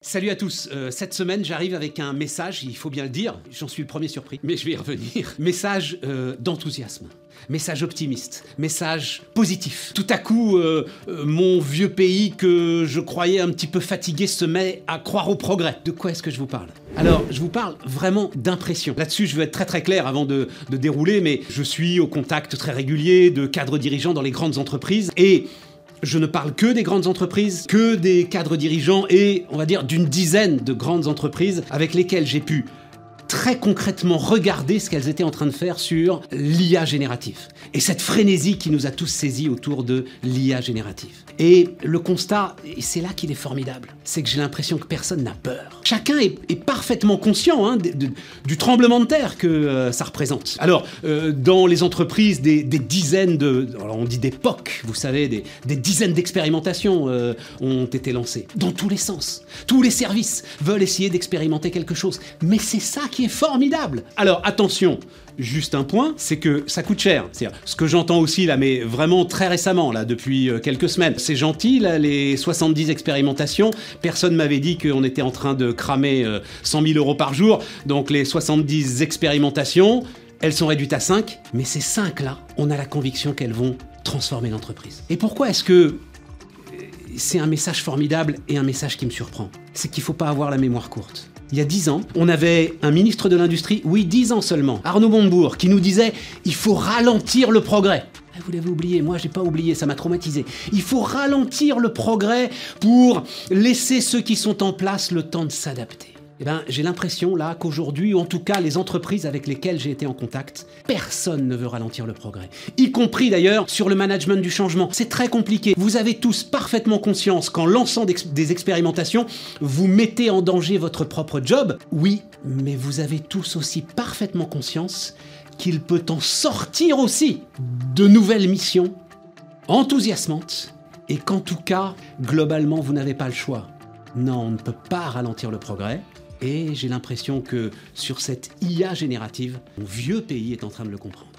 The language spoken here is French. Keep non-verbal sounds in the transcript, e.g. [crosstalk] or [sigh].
Salut à tous, Euh, cette semaine j'arrive avec un message, il faut bien le dire, j'en suis le premier surpris, mais je vais y revenir. [laughs] Message euh, d'enthousiasme, message optimiste, message positif. Tout à coup, euh, mon vieux pays que je croyais un petit peu fatigué se met à croire au progrès. De quoi est-ce que je vous parle? Alors, je vous parle vraiment d'impression. Là-dessus, je veux être très très clair avant de, de dérouler, mais je suis au contact très régulier de cadres dirigeants dans les grandes entreprises et je ne parle que des grandes entreprises, que des cadres dirigeants et, on va dire, d'une dizaine de grandes entreprises avec lesquelles j'ai pu très concrètement regarder ce qu'elles étaient en train de faire sur l'IA générative. Et cette frénésie qui nous a tous saisis autour de l'IA générative. Et le constat, et c'est là qu'il est formidable, c'est que j'ai l'impression que personne n'a peur. Chacun est, parfaitement conscient hein, du tremblement de terre que euh, ça représente. Alors, euh, dans les entreprises, des, dizaines de... On dit des POC, vous savez, des, des dizaines d'expérimentations euh, ont été lancées. Dans tous les sens. Tous les services veulent essayer d'expérimenter quelque chose. Mais c'est ça qui est formidable. Alors attention, juste un point, c'est que ça coûte cher. C'est-à-dire, ce que j'entends aussi là, mais vraiment très récemment, là, depuis euh, quelques semaines, c'est gentil, là, les 70 expérimentations. Personne m'avait dit qu'on était en train de cramer euh, 100 000 euros par jour. Donc les 70 expérimentations, elles sont réduites à 5, mais ces 5 là, on a la conviction qu'elles vont transformer l'entreprise. Et pourquoi est-ce que c'est un message formidable et un message qui me surprend? C'est qu'il faut pas avoir la mémoire courte. Il y a dix ans, on avait un ministre de l'Industrie, oui, dix ans seulement, Arnaud Montebourg, qui nous disait il faut ralentir le progrès. Ah, Vous l'avez oublié, moi j'ai pas oublié, ça m'a traumatisé. Il faut ralentir le progrès pour laisser ceux qui sont en place le temps de s'adapter. Eh ben, j'ai l'impression là qu'aujourd'hui, ou en tout cas les entreprises avec lesquelles j'ai été en contact, personne ne veut ralentir le progrès. Y compris d'ailleurs sur le management du changement. C'est très compliqué. Vous avez tous parfaitement conscience qu'en lançant des expérimentations, vous mettez en danger votre propre job. Oui, mais vous avez tous aussi parfaitement conscience qu'il peut en sortir aussi de nouvelles missions enthousiasmantes et qu'en tout cas, globalement, vous n'avez pas le choix. Non, on ne peut pas ralentir le progrès. Et j'ai l'impression que sur cette IA générative, mon vieux pays est en train de le comprendre.